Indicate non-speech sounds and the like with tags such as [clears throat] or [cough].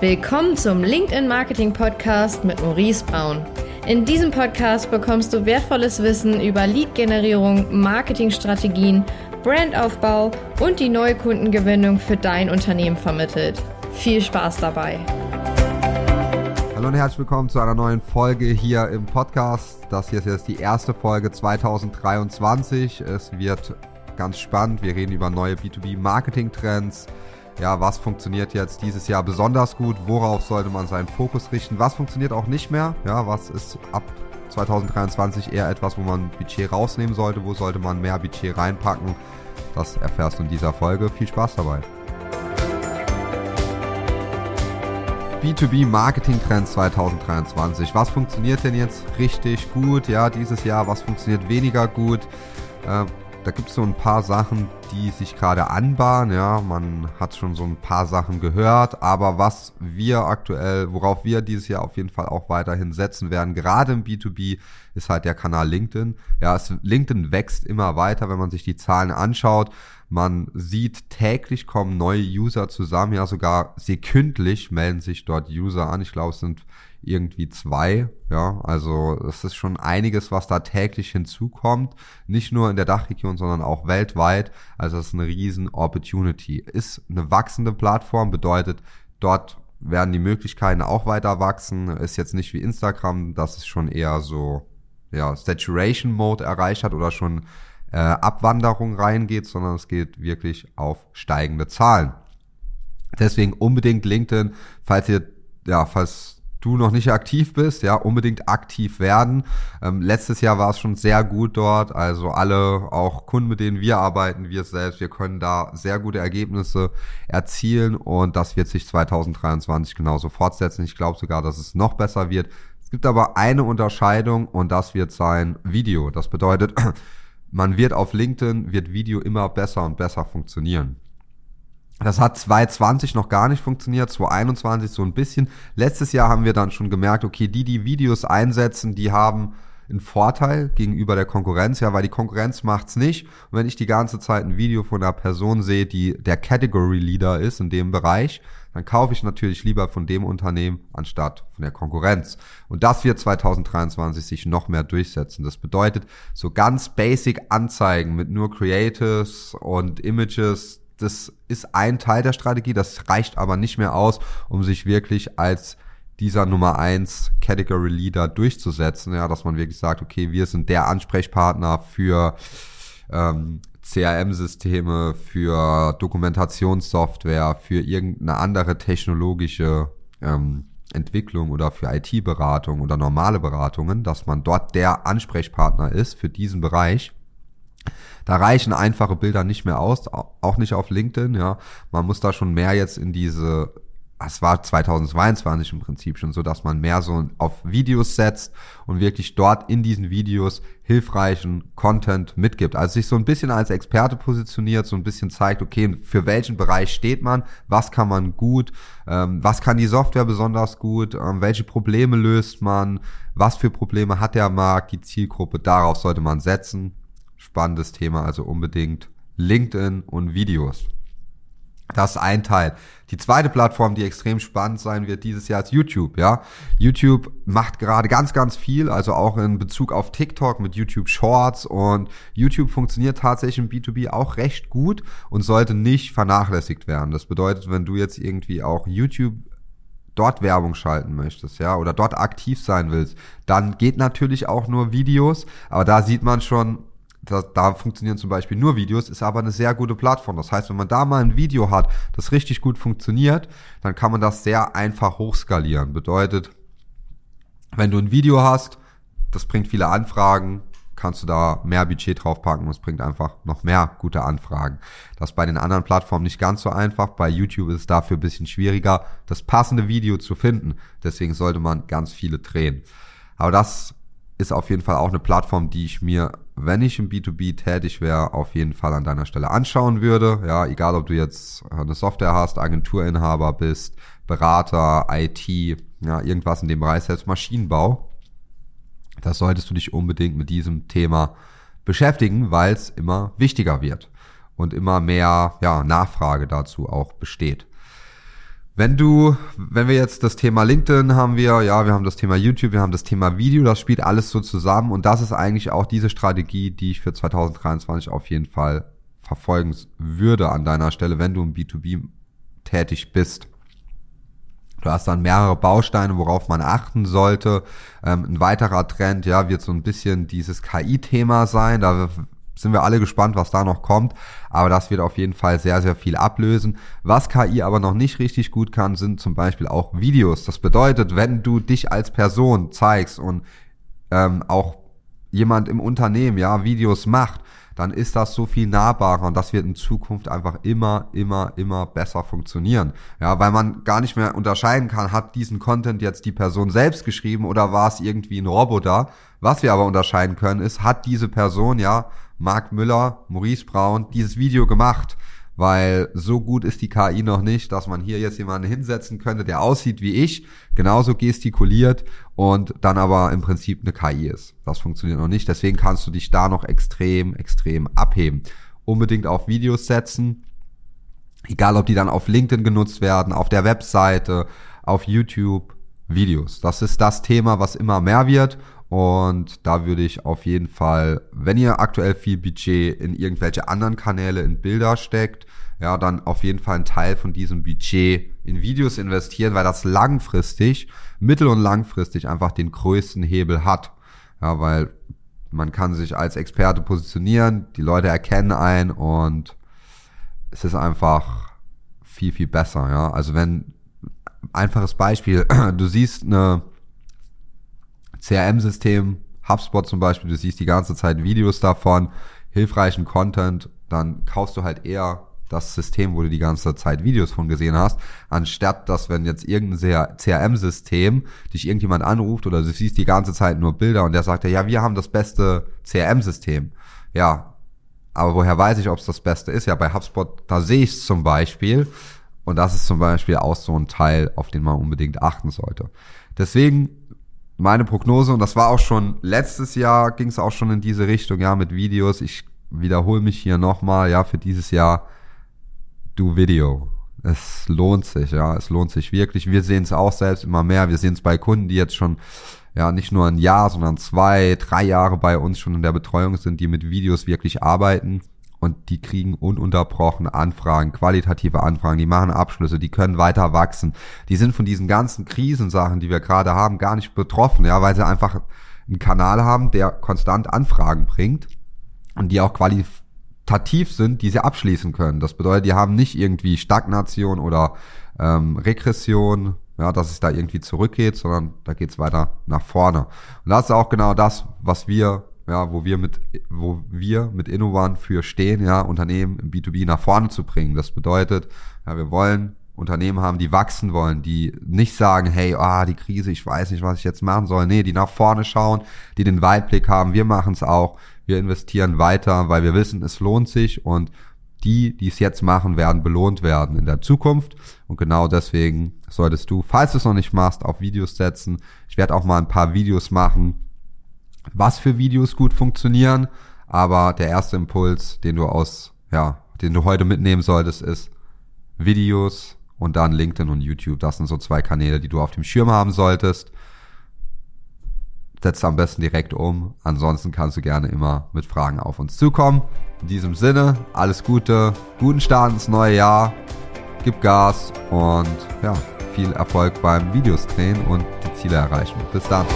Willkommen zum LinkedIn Marketing Podcast mit Maurice Braun. In diesem Podcast bekommst du wertvolles Wissen über Lead-Generierung, Marketingstrategien, Brandaufbau und die neue Kundengewinnung für dein Unternehmen vermittelt. Viel Spaß dabei! Hallo und herzlich willkommen zu einer neuen Folge hier im Podcast. Das hier ist jetzt die erste Folge 2023. Es wird ganz spannend. Wir reden über neue B2B-Marketing-Trends ja, was funktioniert jetzt dieses Jahr besonders gut, worauf sollte man seinen Fokus richten, was funktioniert auch nicht mehr, ja, was ist ab 2023 eher etwas, wo man Budget rausnehmen sollte, wo sollte man mehr Budget reinpacken, das erfährst du in dieser Folge. Viel Spaß dabei. B2B Marketing Trends 2023. Was funktioniert denn jetzt richtig gut, ja, dieses Jahr? Was funktioniert weniger gut? Äh, da gibt es so ein paar Sachen, die sich gerade anbahnen. Ja, man hat schon so ein paar Sachen gehört, aber was wir aktuell, worauf wir dieses Jahr auf jeden Fall auch weiterhin setzen werden, gerade im B2B, ist halt der Kanal LinkedIn. Ja, es, LinkedIn wächst immer weiter, wenn man sich die Zahlen anschaut. Man sieht, täglich kommen neue User zusammen, ja sogar sekündlich melden sich dort User an. Ich glaube, es sind irgendwie zwei. Ja, also es ist schon einiges, was da täglich hinzukommt. Nicht nur in der Dachregion, sondern auch weltweit. Also es ist eine riesen Opportunity. Ist eine wachsende Plattform, bedeutet, dort werden die Möglichkeiten auch weiter wachsen. Ist jetzt nicht wie Instagram, dass es schon eher so ja, Saturation Mode erreicht hat oder schon äh, Abwanderung reingeht, sondern es geht wirklich auf steigende Zahlen. Deswegen unbedingt LinkedIn, falls ihr, ja, falls du noch nicht aktiv bist, ja, unbedingt aktiv werden. Ähm, letztes Jahr war es schon sehr gut dort, also alle, auch Kunden, mit denen wir arbeiten, wir selbst, wir können da sehr gute Ergebnisse erzielen und das wird sich 2023 genauso fortsetzen. Ich glaube sogar, dass es noch besser wird. Es gibt aber eine Unterscheidung und das wird sein Video. Das bedeutet, [clears throat] man wird auf LinkedIn, wird Video immer besser und besser funktionieren. Das hat 2020 noch gar nicht funktioniert, 2021 so ein bisschen. Letztes Jahr haben wir dann schon gemerkt, okay, die, die Videos einsetzen, die haben einen Vorteil gegenüber der Konkurrenz, ja, weil die Konkurrenz macht's nicht. Und wenn ich die ganze Zeit ein Video von einer Person sehe, die der Category Leader ist in dem Bereich, dann kaufe ich natürlich lieber von dem Unternehmen anstatt von der Konkurrenz. Und das wird 2023 sich noch mehr durchsetzen. Das bedeutet, so ganz basic Anzeigen mit nur Creatives und Images, das ist ein Teil der Strategie, das reicht aber nicht mehr aus, um sich wirklich als dieser Nummer eins Category Leader durchzusetzen, ja, dass man wirklich sagt, okay, wir sind der Ansprechpartner für ähm, CRM-Systeme, für Dokumentationssoftware, für irgendeine andere technologische ähm, Entwicklung oder für IT-Beratung oder normale Beratungen, dass man dort der Ansprechpartner ist für diesen Bereich. Da reichen einfache Bilder nicht mehr aus, auch nicht auf LinkedIn, ja. Man muss da schon mehr jetzt in diese es war 2022 im Prinzip schon so, dass man mehr so auf Videos setzt und wirklich dort in diesen Videos hilfreichen Content mitgibt. Also sich so ein bisschen als Experte positioniert, so ein bisschen zeigt, okay, für welchen Bereich steht man, was kann man gut, ähm, was kann die Software besonders gut, ähm, welche Probleme löst man, was für Probleme hat der Markt, die Zielgruppe, darauf sollte man setzen spannendes Thema, also unbedingt LinkedIn und Videos. Das ist ein Teil. Die zweite Plattform, die extrem spannend sein wird dieses Jahr, ist YouTube. Ja, YouTube macht gerade ganz, ganz viel, also auch in Bezug auf TikTok mit YouTube Shorts und YouTube funktioniert tatsächlich im B2B auch recht gut und sollte nicht vernachlässigt werden. Das bedeutet, wenn du jetzt irgendwie auch YouTube dort Werbung schalten möchtest, ja, oder dort aktiv sein willst, dann geht natürlich auch nur Videos, aber da sieht man schon, da, da funktionieren zum Beispiel nur Videos, ist aber eine sehr gute Plattform. Das heißt, wenn man da mal ein Video hat, das richtig gut funktioniert, dann kann man das sehr einfach hochskalieren. Bedeutet, wenn du ein Video hast, das bringt viele Anfragen, kannst du da mehr Budget draufpacken und es bringt einfach noch mehr gute Anfragen. Das ist bei den anderen Plattformen nicht ganz so einfach. Bei YouTube ist es dafür ein bisschen schwieriger, das passende Video zu finden. Deswegen sollte man ganz viele drehen. Aber das ist auf jeden Fall auch eine Plattform, die ich mir, wenn ich im B2B tätig wäre, auf jeden Fall an deiner Stelle anschauen würde. Ja, egal ob du jetzt eine Software hast, Agenturinhaber bist, Berater, IT, ja, irgendwas in dem Bereich, selbst Maschinenbau. Da solltest du dich unbedingt mit diesem Thema beschäftigen, weil es immer wichtiger wird und immer mehr ja, Nachfrage dazu auch besteht. Wenn du, wenn wir jetzt das Thema LinkedIn haben wir, ja, wir haben das Thema YouTube, wir haben das Thema Video, das spielt alles so zusammen und das ist eigentlich auch diese Strategie, die ich für 2023 auf jeden Fall verfolgen würde an deiner Stelle, wenn du im B2B tätig bist. Du hast dann mehrere Bausteine, worauf man achten sollte. Ähm, ein weiterer Trend, ja, wird so ein bisschen dieses KI-Thema sein. Da sind wir alle gespannt, was da noch kommt. Aber das wird auf jeden Fall sehr, sehr viel ablösen. Was KI aber noch nicht richtig gut kann, sind zum Beispiel auch Videos. Das bedeutet, wenn du dich als Person zeigst und ähm, auch jemand im Unternehmen ja Videos macht, dann ist das so viel nahbarer und das wird in Zukunft einfach immer, immer, immer besser funktionieren. Ja, weil man gar nicht mehr unterscheiden kann, hat diesen Content jetzt die Person selbst geschrieben oder war es irgendwie ein Roboter. Was wir aber unterscheiden können, ist, hat diese Person ja Marc Müller, Maurice Braun dieses Video gemacht, weil so gut ist die KI noch nicht, dass man hier jetzt jemanden hinsetzen könnte, der aussieht wie ich, genauso gestikuliert und dann aber im Prinzip eine KI ist. Das funktioniert noch nicht, deswegen kannst du dich da noch extrem, extrem abheben. Unbedingt auf Videos setzen, egal ob die dann auf LinkedIn genutzt werden, auf der Webseite, auf YouTube, Videos. Das ist das Thema, was immer mehr wird und da würde ich auf jeden Fall, wenn ihr aktuell viel Budget in irgendwelche anderen Kanäle, in Bilder steckt, ja, dann auf jeden Fall einen Teil von diesem Budget in Videos investieren, weil das langfristig, mittel- und langfristig einfach den größten Hebel hat. Ja, weil man kann sich als Experte positionieren, die Leute erkennen ein und es ist einfach viel, viel besser, ja. Also wenn, einfaches Beispiel, [clears throat] du siehst eine, CRM-System, HubSpot zum Beispiel, du siehst die ganze Zeit Videos davon, hilfreichen Content, dann kaufst du halt eher das System, wo du die ganze Zeit Videos von gesehen hast, anstatt dass wenn jetzt irgendein CRM-System dich irgendjemand anruft oder du siehst die ganze Zeit nur Bilder und der sagt ja, wir haben das beste CRM-System. Ja, aber woher weiß ich, ob es das Beste ist? Ja, bei HubSpot, da sehe ich es zum Beispiel. Und das ist zum Beispiel auch so ein Teil, auf den man unbedingt achten sollte. Deswegen meine Prognose, und das war auch schon letztes Jahr, ging es auch schon in diese Richtung, ja, mit Videos. Ich wiederhole mich hier nochmal, ja, für dieses Jahr, du Video. Es lohnt sich, ja, es lohnt sich wirklich. Wir sehen es auch selbst immer mehr. Wir sehen es bei Kunden, die jetzt schon, ja, nicht nur ein Jahr, sondern zwei, drei Jahre bei uns schon in der Betreuung sind, die mit Videos wirklich arbeiten und die kriegen ununterbrochen Anfragen, qualitative Anfragen, die machen Abschlüsse, die können weiter wachsen. Die sind von diesen ganzen Krisensachen, die wir gerade haben, gar nicht betroffen, ja, weil sie einfach einen Kanal haben, der konstant Anfragen bringt und die auch qualitativ sind, die sie abschließen können. Das bedeutet, die haben nicht irgendwie Stagnation oder ähm, Regression, ja, dass es da irgendwie zurückgeht, sondern da geht's weiter nach vorne. Und das ist auch genau das, was wir ja, wo wir mit, wo wir mit Innovan für stehen, ja, Unternehmen im B2B nach vorne zu bringen. Das bedeutet, ja, wir wollen Unternehmen haben, die wachsen wollen, die nicht sagen, hey, ah, die Krise, ich weiß nicht, was ich jetzt machen soll. Nee, die nach vorne schauen, die den Weitblick haben. Wir machen es auch. Wir investieren weiter, weil wir wissen, es lohnt sich und die, die es jetzt machen, werden belohnt werden in der Zukunft. Und genau deswegen solltest du, falls du es noch nicht machst, auf Videos setzen. Ich werde auch mal ein paar Videos machen, was für Videos gut funktionieren. Aber der erste Impuls, den du aus, ja, den du heute mitnehmen solltest, ist Videos und dann LinkedIn und YouTube. Das sind so zwei Kanäle, die du auf dem Schirm haben solltest. Setz am besten direkt um. Ansonsten kannst du gerne immer mit Fragen auf uns zukommen. In diesem Sinne, alles Gute, guten Start ins neue Jahr. Gib Gas und ja, viel Erfolg beim Videos drehen und die Ziele erreichen. Bis dann.